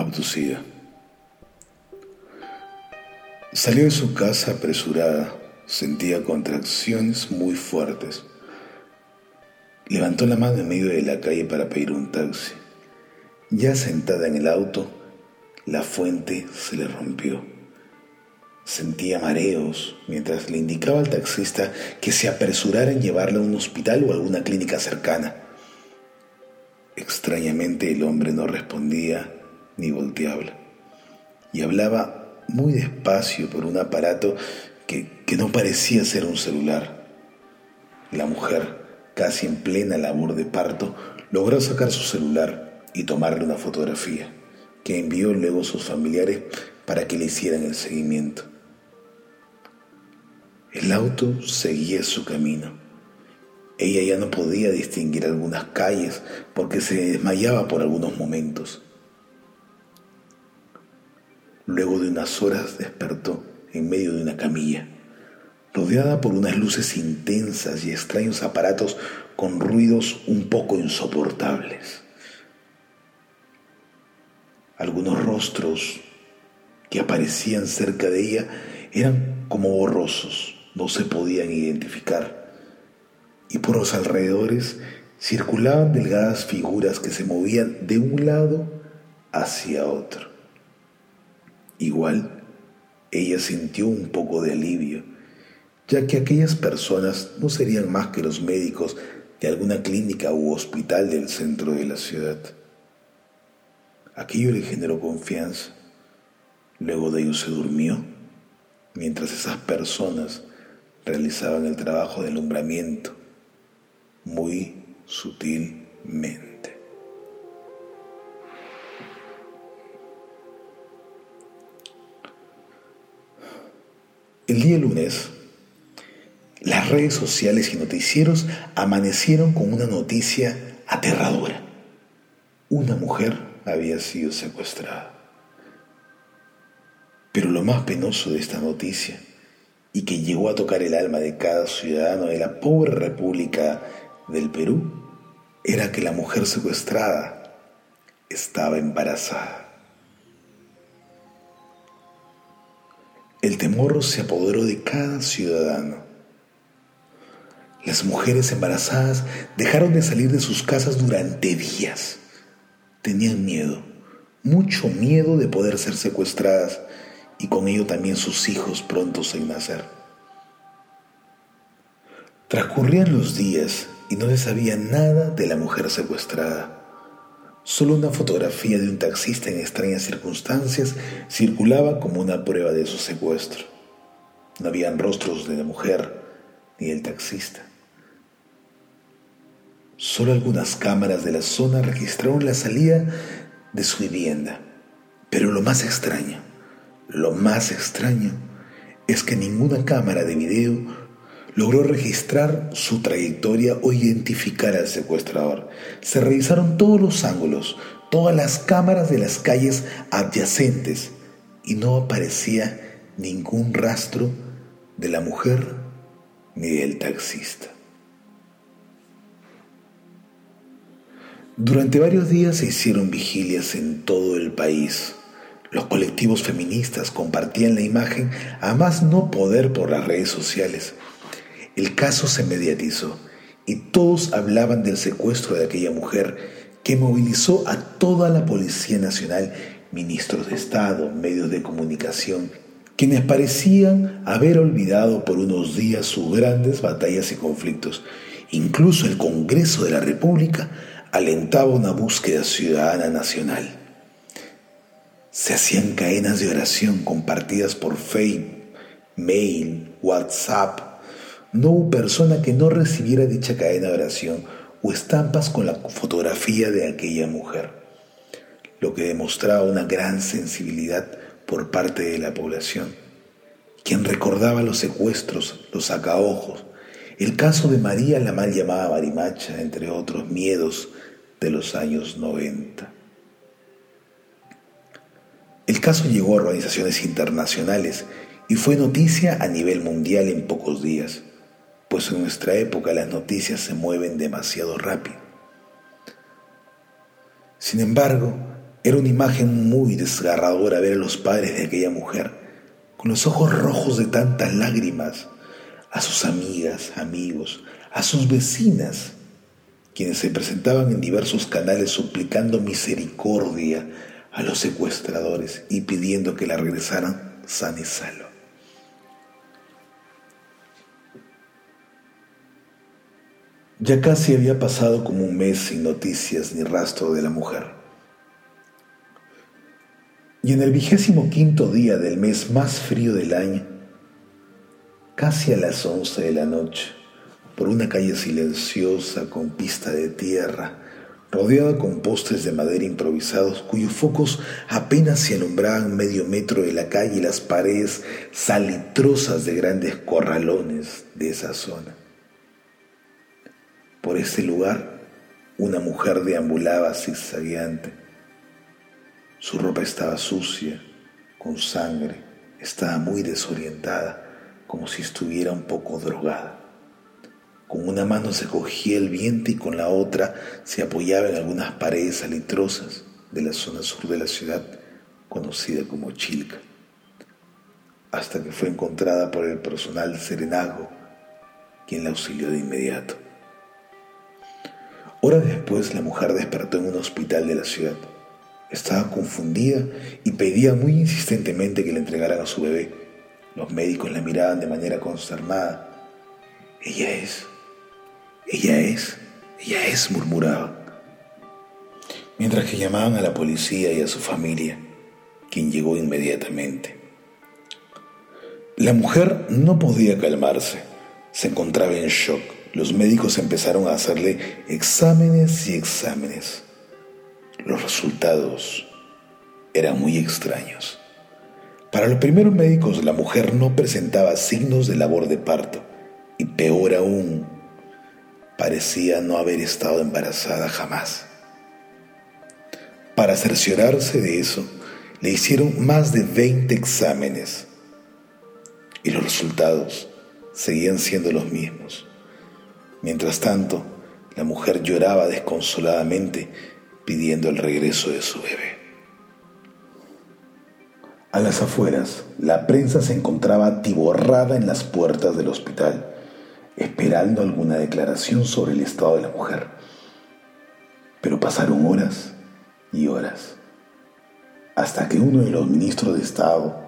abducida. Salió de su casa apresurada, sentía contracciones muy fuertes. Levantó la mano en medio de la calle para pedir un taxi. Ya sentada en el auto, la fuente se le rompió. Sentía mareos mientras le indicaba al taxista que se apresurara en llevarla a un hospital o a alguna clínica cercana. Extrañamente el hombre no respondía ni volteaba y hablaba muy despacio por un aparato que, que no parecía ser un celular. La mujer, casi en plena labor de parto, logró sacar su celular y tomarle una fotografía que envió luego a sus familiares para que le hicieran el seguimiento. El auto seguía su camino. Ella ya no podía distinguir algunas calles porque se desmayaba por algunos momentos. Luego de unas horas despertó en medio de una camilla, rodeada por unas luces intensas y extraños aparatos con ruidos un poco insoportables. Algunos rostros que aparecían cerca de ella eran como borrosos no se podían identificar, y por los alrededores circulaban delgadas figuras que se movían de un lado hacia otro. Igual, ella sintió un poco de alivio, ya que aquellas personas no serían más que los médicos de alguna clínica u hospital del centro de la ciudad. Aquello le generó confianza. Luego de ello se durmió, mientras esas personas realizaban el trabajo de alumbramiento muy sutilmente. El día lunes, las redes sociales y noticieros amanecieron con una noticia aterradora. Una mujer había sido secuestrada. Pero lo más penoso de esta noticia y que llegó a tocar el alma de cada ciudadano de la pobre República del Perú era que la mujer secuestrada estaba embarazada. El temor se apoderó de cada ciudadano. Las mujeres embarazadas dejaron de salir de sus casas durante días. Tenían miedo, mucho miedo de poder ser secuestradas y con ello también sus hijos prontos en nacer. Transcurrían los días y no se sabía nada de la mujer secuestrada. Solo una fotografía de un taxista en extrañas circunstancias circulaba como una prueba de su secuestro. No habían rostros de la mujer ni del taxista. Solo algunas cámaras de la zona registraron la salida de su vivienda. Pero lo más extraño lo más extraño es que ninguna cámara de video logró registrar su trayectoria o identificar al secuestrador. Se revisaron todos los ángulos, todas las cámaras de las calles adyacentes y no aparecía ningún rastro de la mujer ni del taxista. Durante varios días se hicieron vigilias en todo el país los colectivos feministas compartían la imagen a más no poder por las redes sociales. El caso se mediatizó y todos hablaban del secuestro de aquella mujer que movilizó a toda la Policía Nacional, ministros de Estado, medios de comunicación, quienes parecían haber olvidado por unos días sus grandes batallas y conflictos. Incluso el Congreso de la República alentaba una búsqueda ciudadana nacional. Se hacían cadenas de oración compartidas por Facebook, mail, WhatsApp. No hubo persona que no recibiera dicha cadena de oración o estampas con la fotografía de aquella mujer, lo que demostraba una gran sensibilidad por parte de la población, quien recordaba los secuestros, los sacaojos, el caso de María la mal llamada Marimacha, entre otros miedos de los años 90. El caso llegó a organizaciones internacionales y fue noticia a nivel mundial en pocos días, pues en nuestra época las noticias se mueven demasiado rápido. Sin embargo, Era una imagen muy desgarradora ver a los padres de aquella mujer, con los ojos rojos de tantas lágrimas, a sus amigas, amigos, a sus vecinas, quienes se presentaban en diversos canales suplicando misericordia a los secuestradores y pidiendo que la regresaran sana y salva. Ya casi había pasado como un mes sin noticias ni rastro de la mujer. Y en el vigésimo quinto día del mes más frío del año, casi a las once de la noche, por una calle silenciosa con pista de tierra, rodeada con postes de madera improvisados cuyos focos apenas se alumbraban medio metro de la calle y las paredes salitrosas de grandes corralones de esa zona. Por ese lugar, una mujer deambulaba zigzagueante. Su ropa estaba sucia, con sangre, estaba muy desorientada, como si estuviera un poco drogada. Con una mano se cogía el viento y con la otra se apoyaba en algunas paredes salitrosas de la zona sur de la ciudad, conocida como Chilca, hasta que fue encontrada por el personal serenago, quien la auxilió de inmediato. Horas después la mujer despertó en un hospital de la ciudad. Estaba confundida y pedía muy insistentemente que le entregaran a su bebé. Los médicos la miraban de manera consternada. Ella es, ella es, ella es, murmuraba. Mientras que llamaban a la policía y a su familia, quien llegó inmediatamente. La mujer no podía calmarse, se encontraba en shock los médicos empezaron a hacerle exámenes y exámenes. Los resultados eran muy extraños. Para los primeros médicos la mujer no presentaba signos de labor de parto y peor aún, parecía no haber estado embarazada jamás. Para cerciorarse de eso, le hicieron más de 20 exámenes y los resultados seguían siendo los mismos. Mientras tanto, la mujer lloraba desconsoladamente pidiendo el regreso de su bebé. A las afueras, la prensa se encontraba atiborrada en las puertas del hospital, esperando alguna declaración sobre el estado de la mujer. Pero pasaron horas y horas, hasta que uno de los ministros de Estado,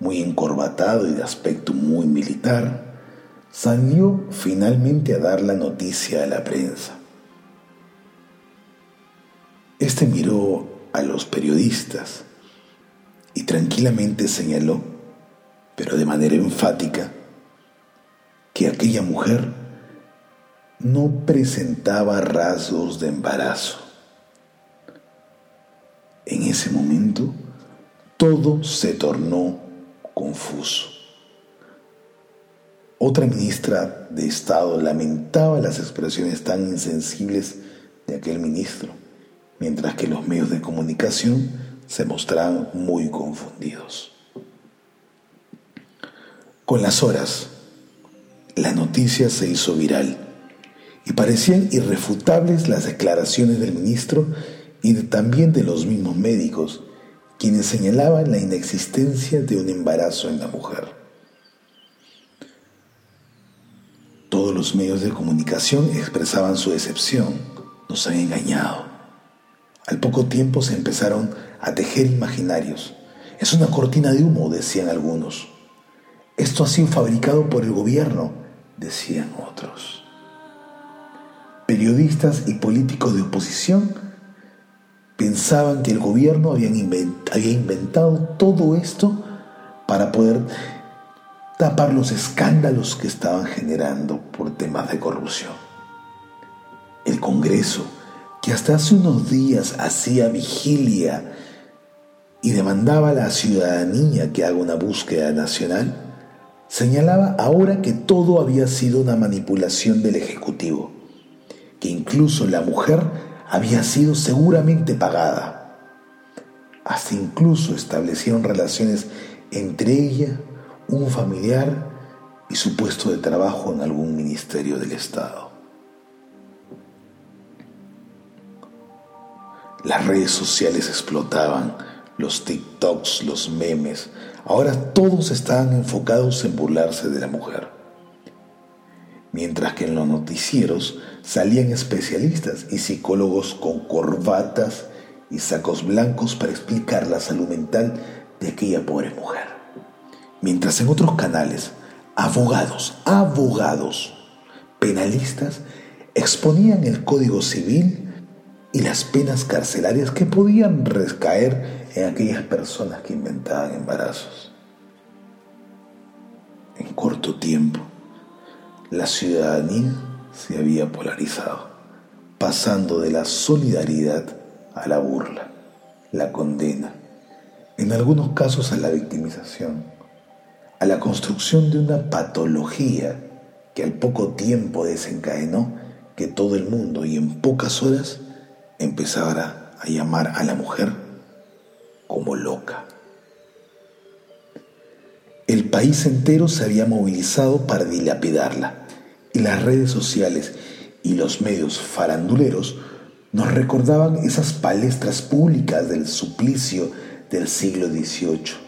muy encorbatado y de aspecto muy militar, salió finalmente a dar la noticia a la prensa. Este miró a los periodistas y tranquilamente señaló, pero de manera enfática, que aquella mujer no presentaba rasgos de embarazo. En ese momento, todo se tornó confuso. Otra ministra de Estado lamentaba las expresiones tan insensibles de aquel ministro, mientras que los medios de comunicación se mostraban muy confundidos. Con las horas, la noticia se hizo viral y parecían irrefutables las declaraciones del ministro y también de los mismos médicos, quienes señalaban la inexistencia de un embarazo en la mujer. Todos los medios de comunicación expresaban su decepción. Nos han engañado. Al poco tiempo se empezaron a tejer imaginarios. Es una cortina de humo, decían algunos. Esto ha sido fabricado por el gobierno, decían otros. Periodistas y políticos de oposición pensaban que el gobierno había inventado todo esto para poder tapar los escándalos que estaban generando por temas de corrupción. El Congreso, que hasta hace unos días hacía vigilia y demandaba a la ciudadanía que haga una búsqueda nacional, señalaba ahora que todo había sido una manipulación del Ejecutivo, que incluso la mujer había sido seguramente pagada. Hasta incluso establecieron relaciones entre ella un familiar y su puesto de trabajo en algún ministerio del Estado. Las redes sociales explotaban, los TikToks, los memes. Ahora todos estaban enfocados en burlarse de la mujer. Mientras que en los noticieros salían especialistas y psicólogos con corbatas y sacos blancos para explicar la salud mental de aquella pobre mujer. Mientras en otros canales, abogados, abogados, penalistas exponían el Código Civil y las penas carcelarias que podían recaer en aquellas personas que inventaban embarazos. En corto tiempo, la ciudadanía se había polarizado, pasando de la solidaridad a la burla, la condena, en algunos casos a la victimización, a la construcción de una patología que al poco tiempo desencadenó que todo el mundo y en pocas horas empezara a llamar a la mujer como loca. El país entero se había movilizado para dilapidarla y las redes sociales y los medios faranduleros nos recordaban esas palestras públicas del suplicio del siglo XVIII,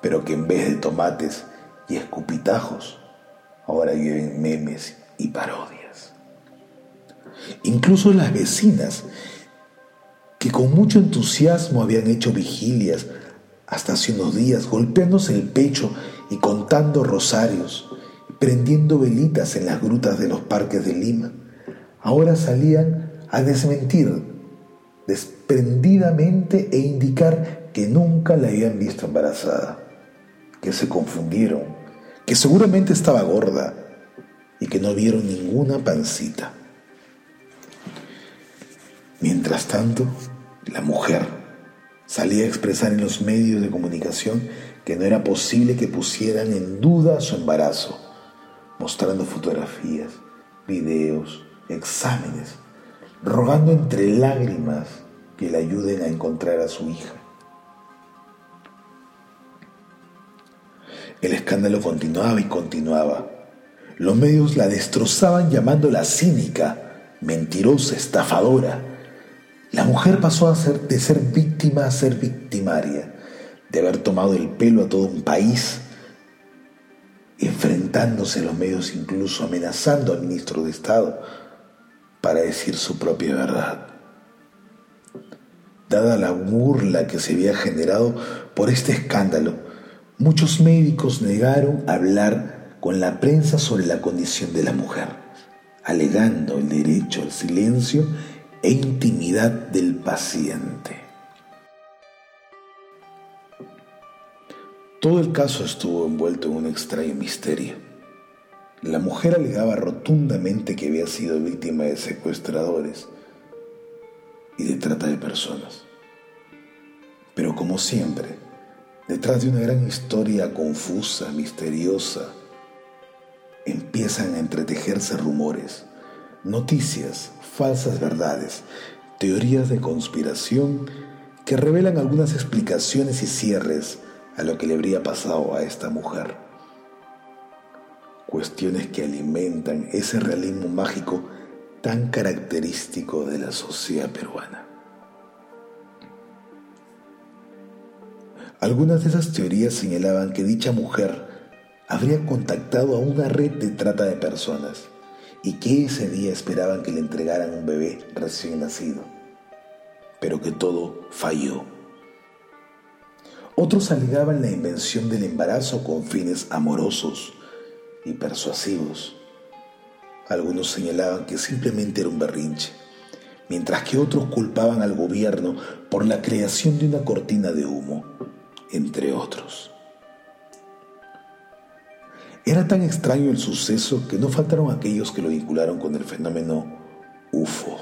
pero que en vez de tomates y escupitajos, ahora lleven memes y parodias. Incluso las vecinas, que con mucho entusiasmo habían hecho vigilias hasta hace unos días, golpeándose el pecho y contando rosarios, prendiendo velitas en las grutas de los parques de Lima, ahora salían a desmentir desprendidamente e indicar que nunca la habían visto embarazada, que se confundieron, que seguramente estaba gorda y que no vieron ninguna pancita. Mientras tanto, la mujer salía a expresar en los medios de comunicación que no era posible que pusieran en duda su embarazo, mostrando fotografías, videos, exámenes, rogando entre lágrimas que le ayuden a encontrar a su hija. El escándalo continuaba y continuaba. Los medios la destrozaban llamándola cínica, mentirosa, estafadora. La mujer pasó de ser víctima a ser victimaria, de haber tomado el pelo a todo un país, enfrentándose a los medios, incluso amenazando al ministro de Estado para decir su propia verdad. Dada la burla que se había generado por este escándalo, muchos médicos negaron hablar con la prensa sobre la condición de la mujer, alegando el derecho al silencio e intimidad del paciente. Todo el caso estuvo envuelto en un extraño misterio. La mujer alegaba rotundamente que había sido víctima de secuestradores y de trata de personas. Pero como siempre, detrás de una gran historia confusa, misteriosa, empiezan a entretejerse rumores, noticias, falsas verdades, teorías de conspiración que revelan algunas explicaciones y cierres a lo que le habría pasado a esta mujer cuestiones que alimentan ese realismo mágico tan característico de la sociedad peruana. Algunas de esas teorías señalaban que dicha mujer habría contactado a una red de trata de personas y que ese día esperaban que le entregaran un bebé recién nacido, pero que todo falló. Otros alegaban la invención del embarazo con fines amorosos y persuasivos. Algunos señalaban que simplemente era un berrinche, mientras que otros culpaban al gobierno por la creación de una cortina de humo, entre otros. Era tan extraño el suceso que no faltaron aquellos que lo vincularon con el fenómeno UFO.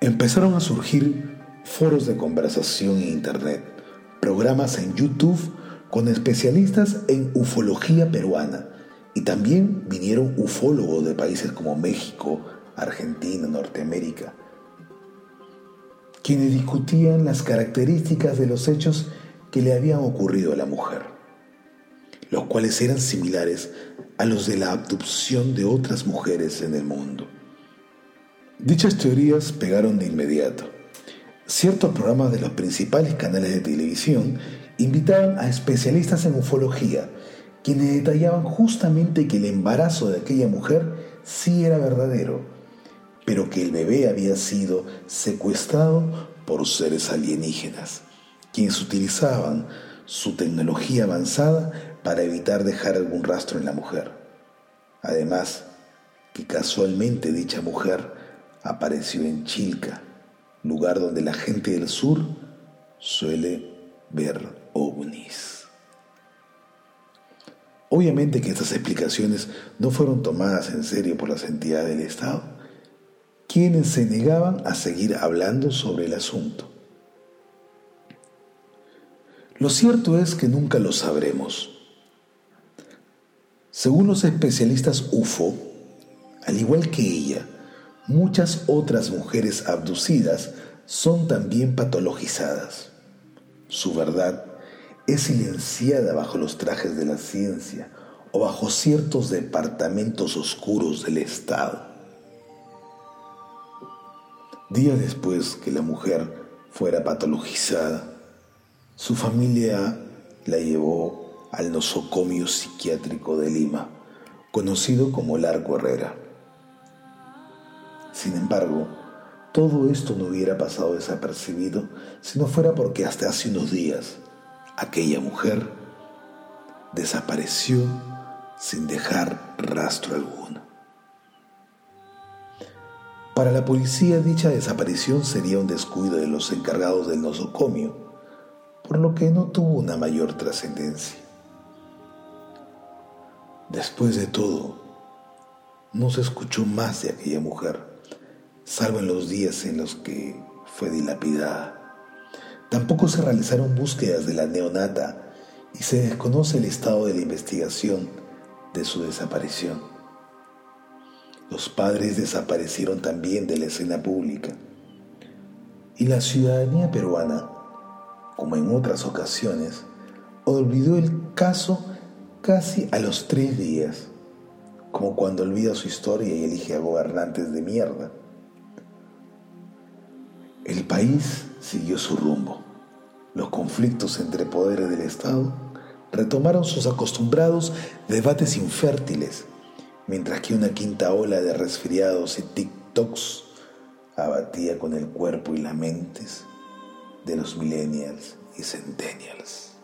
Empezaron a surgir foros de conversación en Internet, programas en YouTube con especialistas en ufología peruana, y también vinieron ufólogos de países como México, Argentina, Norteamérica, quienes discutían las características de los hechos que le habían ocurrido a la mujer, los cuales eran similares a los de la abducción de otras mujeres en el mundo. Dichas teorías pegaron de inmediato. Ciertos programas de los principales canales de televisión invitaban a especialistas en ufología, quienes detallaban justamente que el embarazo de aquella mujer sí era verdadero, pero que el bebé había sido secuestrado por seres alienígenas, quienes utilizaban su tecnología avanzada para evitar dejar algún rastro en la mujer. Además, que casualmente dicha mujer apareció en Chilca, lugar donde la gente del sur suele ver ovnis. Obviamente que estas explicaciones no fueron tomadas en serio por las entidades del Estado, quienes se negaban a seguir hablando sobre el asunto. Lo cierto es que nunca lo sabremos. Según los especialistas UFO, al igual que ella, muchas otras mujeres abducidas son también patologizadas. Su verdad es silenciada bajo los trajes de la ciencia o bajo ciertos departamentos oscuros del Estado. Días después que la mujer fuera patologizada, su familia la llevó al nosocomio psiquiátrico de Lima, conocido como Largo Herrera. Sin embargo, todo esto no hubiera pasado desapercibido si no fuera porque hasta hace unos días aquella mujer desapareció sin dejar rastro alguno. Para la policía dicha desaparición sería un descuido de los encargados del nosocomio, por lo que no tuvo una mayor trascendencia. Después de todo, no se escuchó más de aquella mujer, salvo en los días en los que fue dilapidada. Tampoco se realizaron búsquedas de la neonata y se desconoce el estado de la investigación de su desaparición. Los padres desaparecieron también de la escena pública y la ciudadanía peruana, como en otras ocasiones, olvidó el caso casi a los tres días, como cuando olvida su historia y elige a gobernantes de mierda. El país siguió su rumbo. Los conflictos entre poderes del Estado retomaron sus acostumbrados debates infértiles, mientras que una quinta ola de resfriados y TikToks abatía con el cuerpo y las mentes de los millennials y centennials.